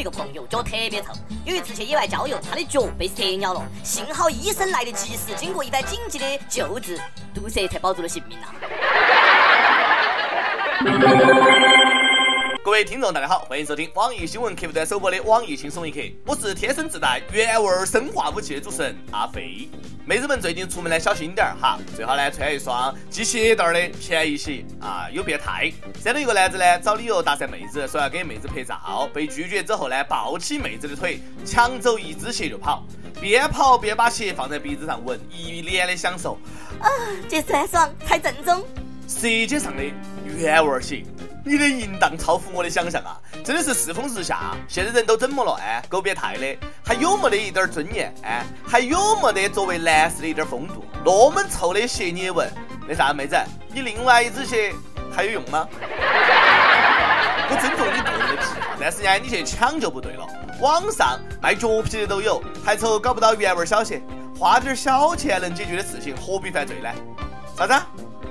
一个朋友脚特别臭，有一次去野外郊游，他的脚被蛇咬了，幸好医生来得及时，经过一番紧急的救治，毒蛇才保住了性命呐。各位听众，大家好，欢迎收听网易新闻客户端首播的网易轻松一刻，我是天生自带原味生化武器的主持人阿飞。妹子们最近出门呢，小心点儿哈，最好呢穿一双系鞋带的，便宜些啊，有变态。山东一个男子呢，找理由搭讪妹子，说要给妹子拍照，被拒绝之后呢，抱起妹子的腿，抢走一只鞋就跑，边跑边把鞋放在鼻子上闻，一脸的享受。啊，这酸爽，太正宗。舌尖上的原味鞋。你的淫荡超乎我的想象啊！真的是世风日下，现在人都怎么了？哎，够变态的，还有没得一点尊严？哎，还有没得作为男士的一点风度？那么臭的鞋你也闻？那啥，妹子，你另外一只鞋还有用吗？我尊重你个人的癖，但是呢，你去抢就不对了。网上卖脚皮的都有，还愁搞不到原味小鞋？花点小钱能解决的事情，何必犯罪呢？啥子？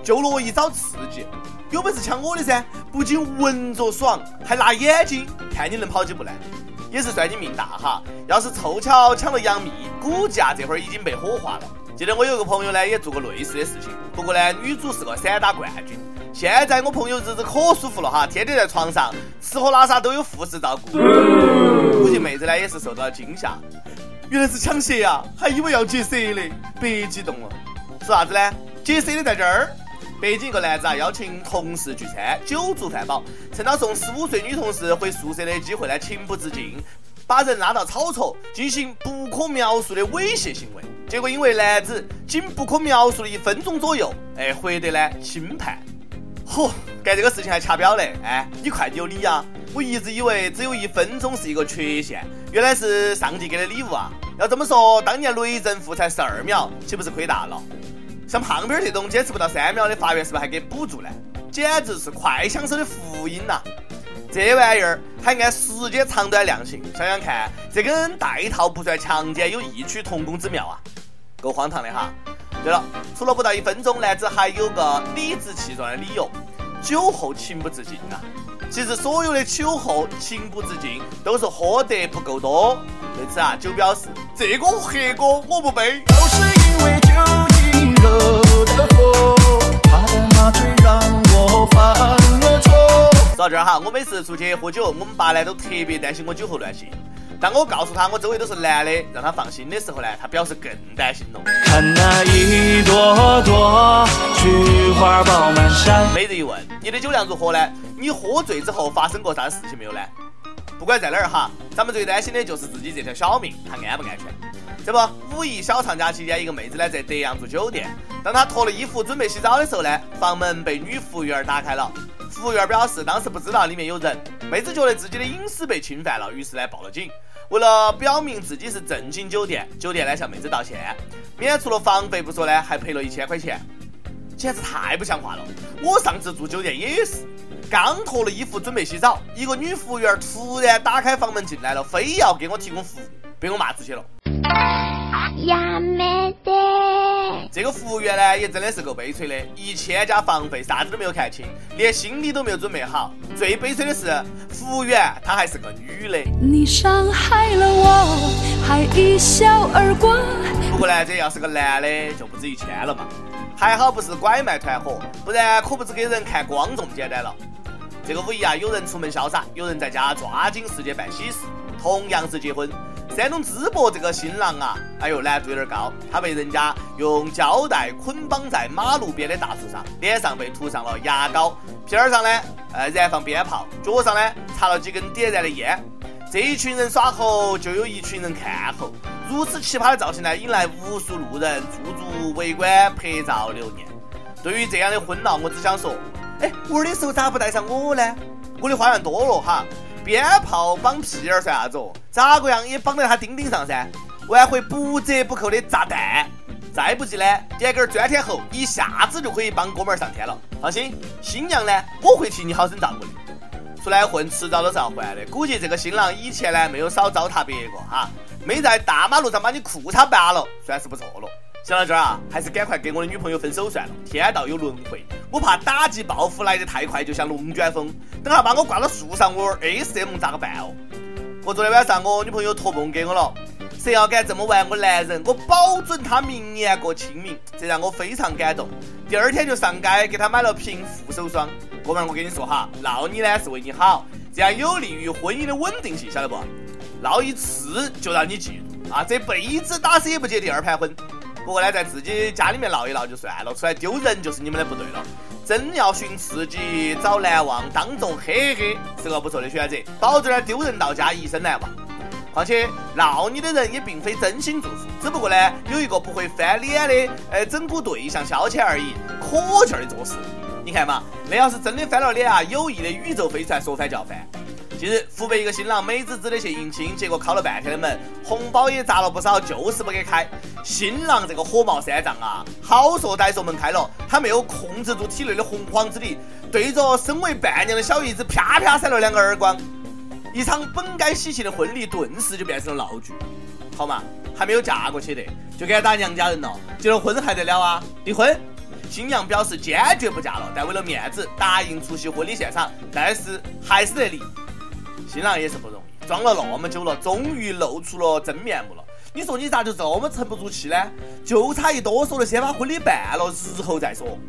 就乐意找刺激？有本事抢我的噻！不仅闻着爽，还辣眼睛看你能跑几步呢？也是算你命大哈！要是凑巧抢了杨幂，股价这会儿已经被火化了。记得我有个朋友呢，也做过类似的事情，不过呢，女主是个散打冠军。现在我朋友日子可舒服了哈，天天在床上吃喝拉撒都有护士照顾。估计妹子呢也是受到了惊吓，原来是抢鞋呀，还以为要劫色的，别激动了。说啥子呢？劫色的在这儿。北京一个男子啊，邀请同事聚餐，酒足饭饱，趁他送十五岁女同事回宿舍的机会呢，情不自禁把人拉到草丛进行不可描述的猥亵行为。结果因为男子仅不可描述的一分钟左右，哎，获得呢轻判。嚯，干这个事情还掐表嘞！哎，你快有理啊！我一直以为只有一分钟是一个缺陷，原来是上帝给的礼物啊！要这么说，当年雷震富才十二秒，岂不是亏大了？像胖片这种坚持不到三秒的，法院是不是还给补助呢？简直是快枪手的福音呐！这玩意儿还按时间长短量刑，想想看，这跟带套不算强奸有异曲同工之妙啊，够荒唐的哈！对了，除了不到一分钟，男子还有个理直气壮的理由：酒后情不自禁啊！其实所有的酒后情不自禁都是喝得不够多。对此啊，酒表示：这个黑锅我不背。都是因为酒。说到这儿哈，我每次出去喝酒，我们爸呢都特别担心我酒后乱性。当我告诉他我周围都是男的，让他放心的时候呢，他表示更担心了。看那一朵朵菊花爆满山。每日一问，你的酒量如何呢？你喝醉之后发生过啥事情没有呢？不管在哪儿哈，咱们最担心的就是自己这条小命，它安不安全？这不，五一小长假期间，一个妹子呢在德阳住酒店。当她脱了衣服准备洗澡的时候呢，房门被女服务员打开了。服务员表示当时不知道里面有人。妹子觉得自己的隐私被侵犯了，于是呢报了警。为了表明自己是正经酒店，酒店呢向妹子道歉，免除了房费不说呢，还赔了一千块钱。简直太不像话了！我上次住酒店也是，刚脱了衣服准备洗澡，一个女服务员突然打开房门进来了，非要给我提供服务，被我骂出去了。呀没得！这个服务员呢，也真的是够悲催的，一千加房费，啥子都没有看清，连心理都没有准备好。最悲催的是，服务员她还是个女的。你伤害了我，还一笑而过。不过呢，这要是个男的，就不止一千了嘛。还好不是拐卖团伙，不然可不止给人看光这么简单了。这个五一啊，有人出门潇洒，有人在家抓紧时间办喜事，同样是结婚。山东淄博这个新郎啊，哎呦难度有点高，他被人家用胶带捆绑在马路边的大树上，脸上被涂上了牙膏，屁儿上呢，呃燃放鞭炮，脚上呢插了几根点燃的烟。这一群人耍猴，就有一群人看猴。如此奇葩的造型呢，引来无数路人驻足围观、拍照留念。对于这样的婚闹，我只想说，哎，玩的时候咋不带上我呢？我的花样多了哈。鞭炮绑屁儿算啥子哦？咋个样也绑在他钉钉上噻？还会不折不扣的炸弹，再不济呢，点根钻天猴，一下子就可以帮哥们儿上天了。放心，新娘呢，我会替你好生照顾的。出来混，迟早都是要还的。估计这个新郎以前呢，没有少糟蹋别个哈，没在大马路上把你裤衩扒了，算是不错了。想到这儿啊，还是赶快跟我的女朋友分手算了。天道有轮回，我怕打击报复来得太快，就像龙卷风。等下把我挂到树上，我 A S M 咋个办哦？我昨天晚上我女朋友托梦给我了，谁要敢这么玩我男人，我保准他明年过清明，这让我非常感动。第二天就上街给他买了瓶护手霜。哥们儿，我跟你说哈，闹你呢是为你好，这样有利于婚姻的稳定性，晓得不？闹一次就让你记住啊，这辈子打死也不结第二盘婚。不过呢，在自己家里面闹一闹就算了，出来丢人就是你们的不对了。真要寻刺激，找难忘，当众嘿嘿，是个不错的选择，保证丢人到家，一生难忘。况且闹你的人也并非真心祝福，只不过呢，有一个不会翻脸的，呃，整蛊对象消遣而已，可劲儿的做事。你看嘛，那要是真的翻了脸啊，有意的宇宙飞船说翻就翻。近日，湖北一个新郎美滋滋的去迎亲，结果敲了半天的门，红包也砸了不少，就是不给开。新郎这个火冒三丈啊，好说歹说门开了，他没有控制住体内的洪荒之力，对着身为伴娘的小姨子啪啪扇了两个耳光，一场本该喜庆的婚礼顿时就变成了闹剧。好嘛，还没有嫁过去的就敢打娘家人了，结了婚还得了啊？离婚！新娘表示坚决不嫁了，但为了面子答应出席婚礼现场，但是还是得离。新郎也是不容易，装了那么久了，终于露出了真面目了。你说你咋就这么沉不住气呢？就差一哆嗦了先把婚礼办了，日后再说。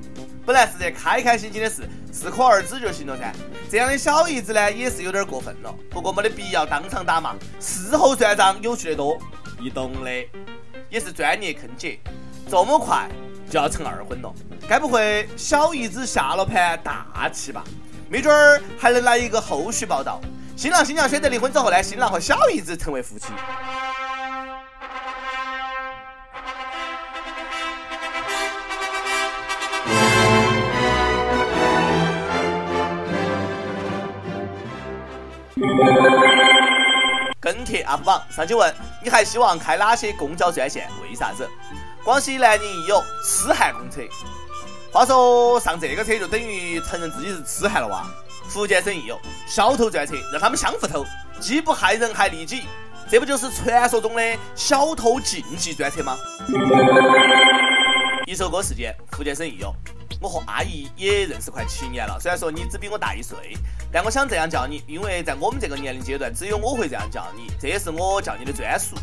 本来是件开开心心的事，适可而止就行了噻。这样的小姨子呢，也是有点过分了。不过没得必要当场打嘛，事后算账有趣的多，你懂的。也是专业坑姐，这么快就要成二婚了？该不会小姨子下了盘大棋吧？没准儿还能来一个后续报道。新郎新娘选择离婚之后呢，新郎和小姨子成为夫妻。跟帖 UP 榜上去问：你还希望开哪些公交专线？为啥子？广西南宁亦有痴汉公车。话说上这个车就等于承认自己是痴汉了哇？福建省亦有小偷专车，让他们相互偷，既不害人还利己，这不就是传说中的小偷竞技专车吗？一首歌事件，福建省亦有。我和阿姨也认识快七年了，虽然说你只比我大一岁，但我想这样叫你，因为在我们这个年龄阶段，只有我会这样叫你，这也是我叫你的专属。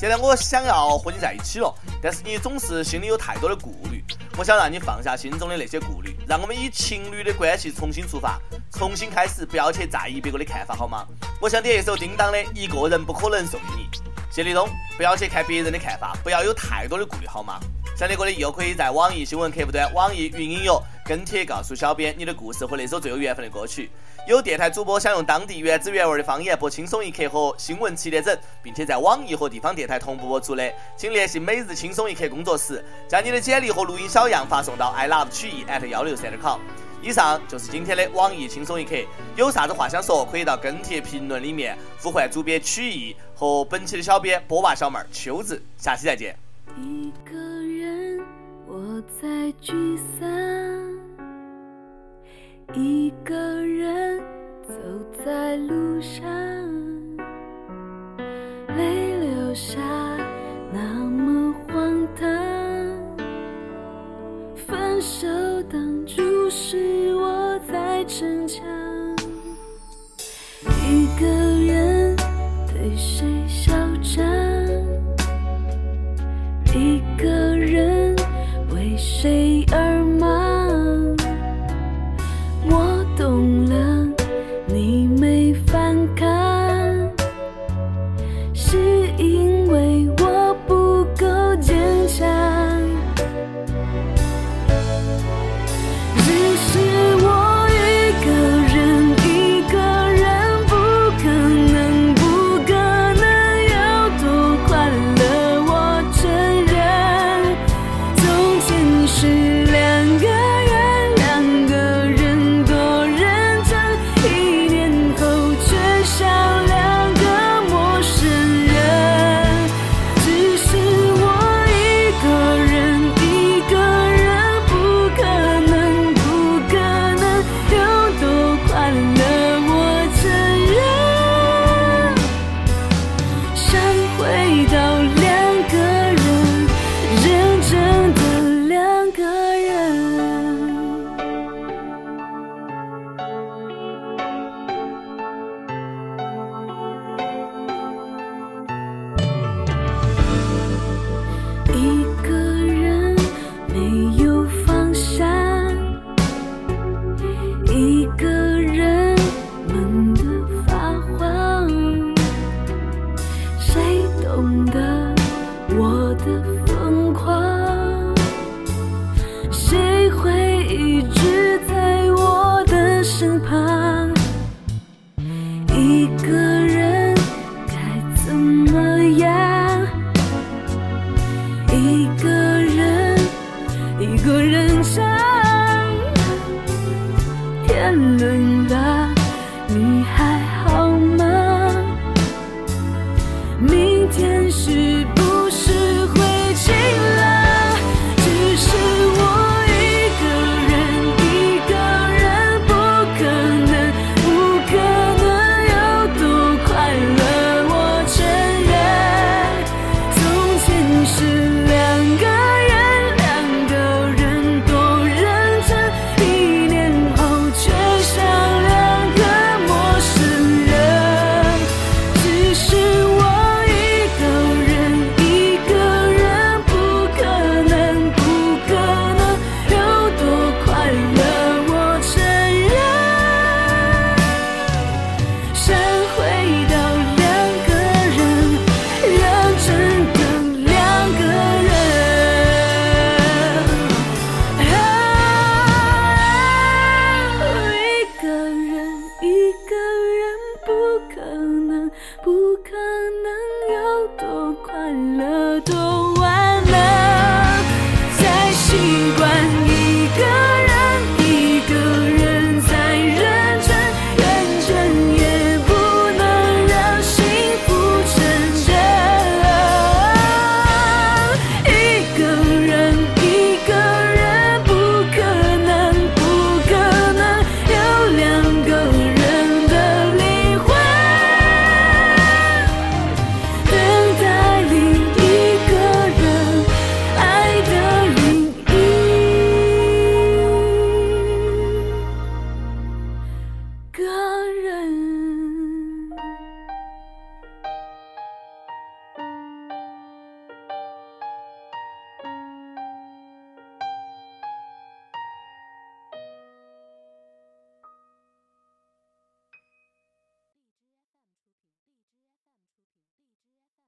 现在我想要和你在一起了，但是你总是心里有太多的顾虑。我想让你放下心中的那些顾虑，让我们以情侣的关系重新出发，重新开始，不要去在意别个的看法，好吗？我想点一首叮当的《一个人不可能》送给你，谢立东，不要去看别人的看法，不要有太多的顾虑，好吗？想听歌的又可以在网易新闻客户端、网易云音乐跟帖告诉小编你的故事和那首最有缘分的歌曲。有电台主播想用当地原汁原味的方言播《轻松一刻》和新闻七点整，并且在网易和地方电台同步播出的，请联系每日轻松一刻工作室，将你的简历和录音小样发送到 i love 曲艺 at 幺六三点 com。以上就是今天的网易轻松一刻，有啥子话想说，可以到跟帖评论里面呼唤主编曲艺和本期的小编波娃小妹儿秋子。下期再见。一个人我在聚散，一个人走在路上泪流下一直